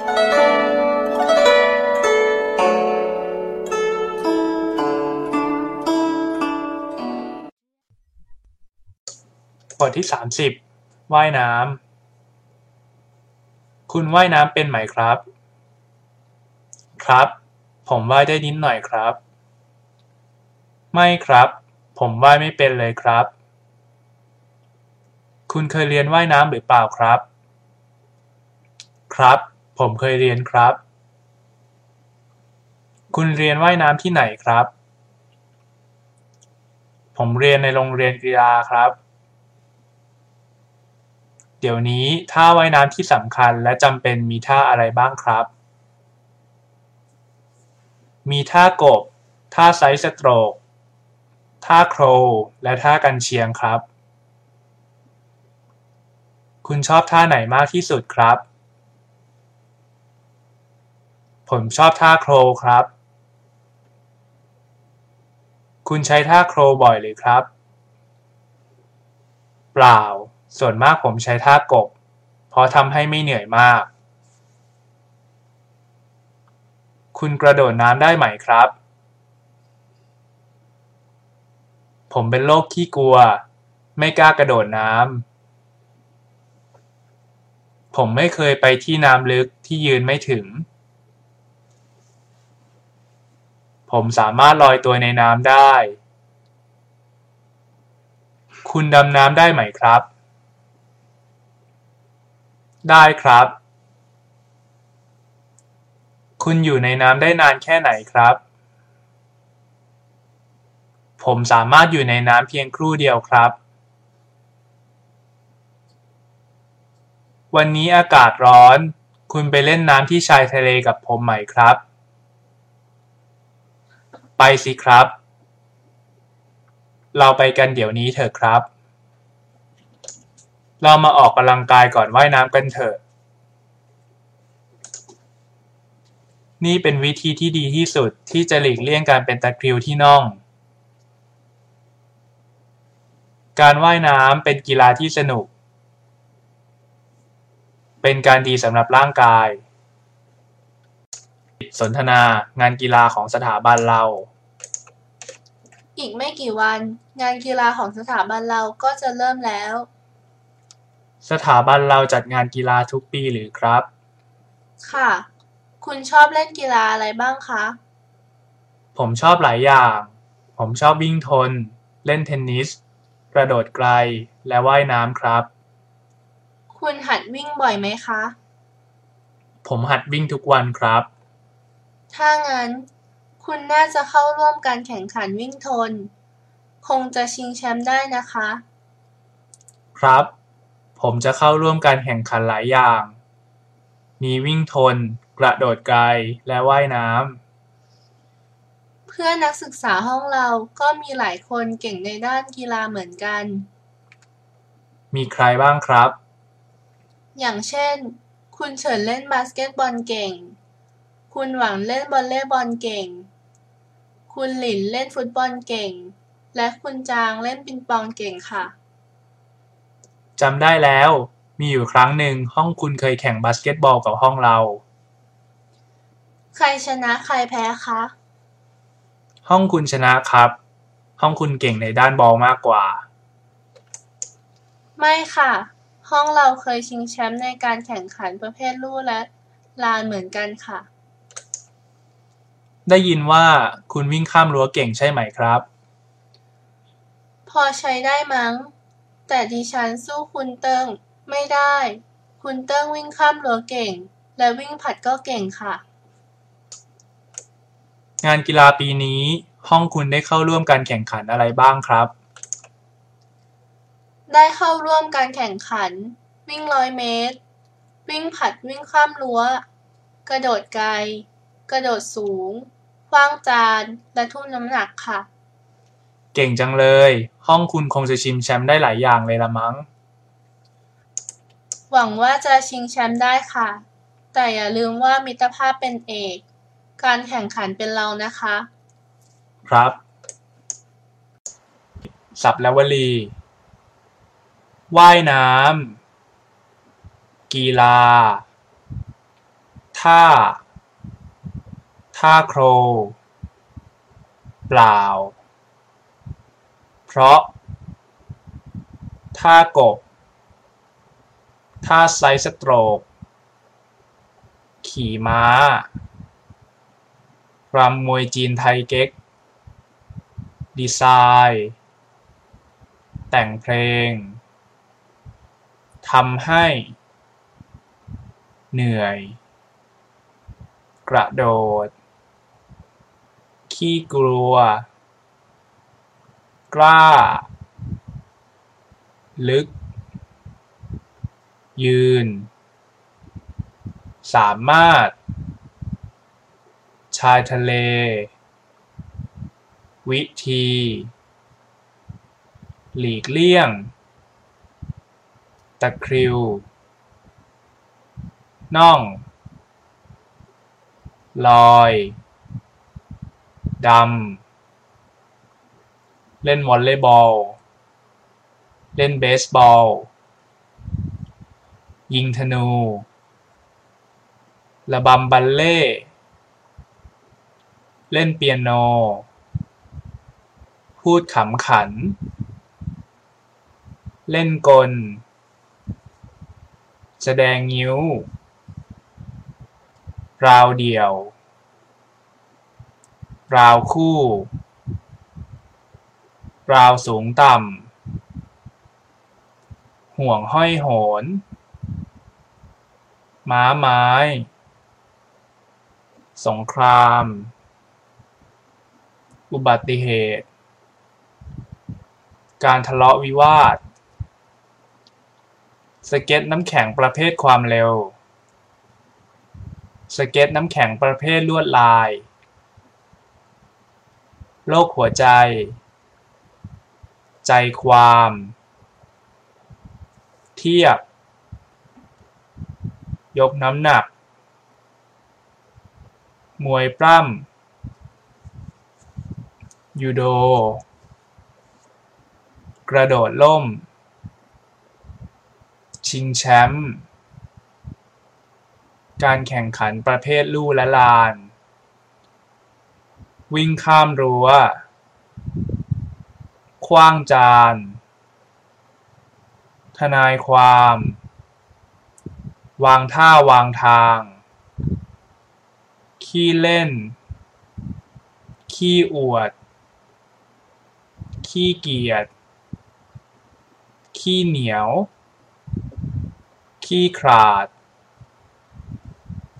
บทที่สามสิบว่ายน้ำ คุณว่ายน้ำเป็นไหมครับ ครับ ผมว่ายได้นิดหน่อยครับ ไม่ครับ ผมว่ายไม่เป็นเลยครับ คุณเคยเรียนว่ายน้ำหรือเปล่าครับ ครับ ผมเคยเรียนครับ คุณเรียนว่ายน้ำที่ไหนครับ ผมเรียนในโรงเรียนกีฬาครับ เดี๋ยวนี้ท่าว่ายน้ำที่สำคัญและจำเป็นมีท่าอะไรบ้างครับ มีท่ากบ ท่า sidestroke ท่าโครและท่ากันเชียงครับ คุณชอบท่าไหนมากที่สุดครับ ผมชอบท่าโครครับ คุณใช้ท่าโครบ่อยหรือครับ เปล่า ส่วนมากผมใช้ท่ากบ เพราะทำให้ไม่เหนื่อยมาก คุณกระโดดน้ำได้ไหมครับ ผมเป็นโรคขี้กลัว ไม่กล้ากระโดดน้ำผมไม่เคยไปที่น้ำลึกที่ยืนไม่ถึง ผมสามารถลอยตัวในน้ำได้ คุณดำน้ำได้ไหมครับ ได้ครับ คุณอยู่ในน้ำได้นานแค่ไหนครับ ผมสามารถอยู่ในน้ำเพียงครู่เดียวครับ วันนี้อากาศร้อน คุณไปเล่นน้ำที่ชายทะเลกับผมไหมครับ ไปสิครับ เราไปกันเดี๋ยวนี้เถอะครับ เรามาออกกำลังกายก่อนว่ายน้ำกันเถอะ นี่เป็นวิธีที่ดีที่สุดที่จะหลีกเลี่ยงการเป็นตะคริวที่น่อง การว่ายน้ำเป็นกีฬาที่สนุก เป็นการดีสำหรับร่างกายสนทนางานกีฬาของสถาบันเรา อีกไม่กี่วัน งานกีฬาของสถาบันเราก็จะเริ่มแล้ว สถาบันเราจัดงานกีฬาทุกปีหรือครับ ค่ะ คุณชอบเล่นกีฬาอะไรบ้างคะ ผมชอบหลายอย่าง ผมชอบวิ่งทน เล่นเทนนิส กระโดดไกล และว่ายน้ำครับ คุณหัดวิ่งบ่อยไหมคะ ผมหัดวิ่งทุกวันครับ ถ้างั้น คุณน่าจะเข้าร่วมการแข่งขันวิ่งทน คงจะชิงแชมป์ได้นะคะ ครับ ผมจะเข้าร่วมการแข่งขันหลายอย่าง มีวิ่งทน กระโดดไกล และว่ายน้ำ เพื่อนนักศึกษาห้องเราก็มีหลายคนเก่งในด้านกีฬาเหมือนกัน มีใครบ้างครับ อย่างเช่น คุณเฉินเล่นบาสเกตบอลเก่งคุณหวังเล่นวอลเลย์บอลเก่ง คุณหลินเล่นฟุตบอลเก่งและคุณจางเล่นปิงปองเก่งค่ะจำได้แล้ว มีอยู่ครั้งหนึ่งห้องคุณเคยแข่งบาสเกตบอลกับห้องเรา ใครชนะใครแพ้คะ ห้องคุณชนะครับ ห้องคุณเก่งในด้านบอลมากกว่า ไม่ค่ะ ห้องเราเคยชิงแชมป์ในการแข่งขันประเภทลู่และลานเหมือนกันค่ะ ได้ยินว่าคุณวิ่งข้ามรั้วเก่งใช่ไหมครับ พอใช้ได้มั้ง แต่ดิฉันสู้คุณเติ้งไม่ได้ คุณเติ้งวิ่งข้ามรั้วเก่ง และวิ่งผลัดก็เก่งค่ะ งานกีฬาปีนี้ ห้องคุณได้เข้าร่วมการแข่งขันอะไรบ้างครับ ได้เข้าร่วมการแข่งขัน วิ่งร้อยเมตร วิ่งผลัดวิ่งข้ามรั้ว กระโดดไกล กระโดดสูงขว้างจานและทุ่นน้ำหนักค่ะ เก่งจังเลย ห้องคุณคงจะชิงแชมป์ได้หลายอย่างเลยละมั้ง หวังว่าจะชิงแชมป์ได้ค่ะ แต่อย่าลืมว่ามิตรภาพเป็นเอก การแข่งขันเป็นเรานะคะ ครับสับและวลีว่ายน้ำกีฬาทท่า ท่าโครเปล่า เพราะท่ากบท่าไซส์สโตรก ขี่ม้ารำมวยจีนไทยเก๊ก ดีไซน์ แต่งเพลง ทำให้ เหนื่อย กระโดด ขี้กลัว กล้า ลึก ยืน สามารถ ชายทะเล วิธี หลีกเลี่ยง ตะคริว น่อง ลอย ดำ เล่นวอลเลย์บอล เล่นเบสบอล ยิงธนู ระบำบัลเล่ เล่นเปียโน พูดขำขัน เล่นกล แสดงงิ้ว ราวเดี่ยว ราวคู่ ราวสูงต่ำ ห่วงห้อยโหน ม้าไม้ สงคราม อุบัติเหตุ การทะเลาะวิวาท สเก็ตน้ำแข็งประเภทความเร็ว สเก็ตน้ำแข็งประเภทลวดลาย โรคหัวใจ ใจความ เทียบ ยกน้ำหนัก มวยปล้ำยูโด กระโดดร่ม ชิงแชมป์การแข่งขันประเภทลู่และลาน วิ่งข้ามรั้วขว้างจาน ทนายความ วางท่าวางทาง ขี้เล่น ขี้อวด ขี้เกียจ ขี้เหนียว ขี้ขลาด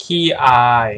ขี้อาย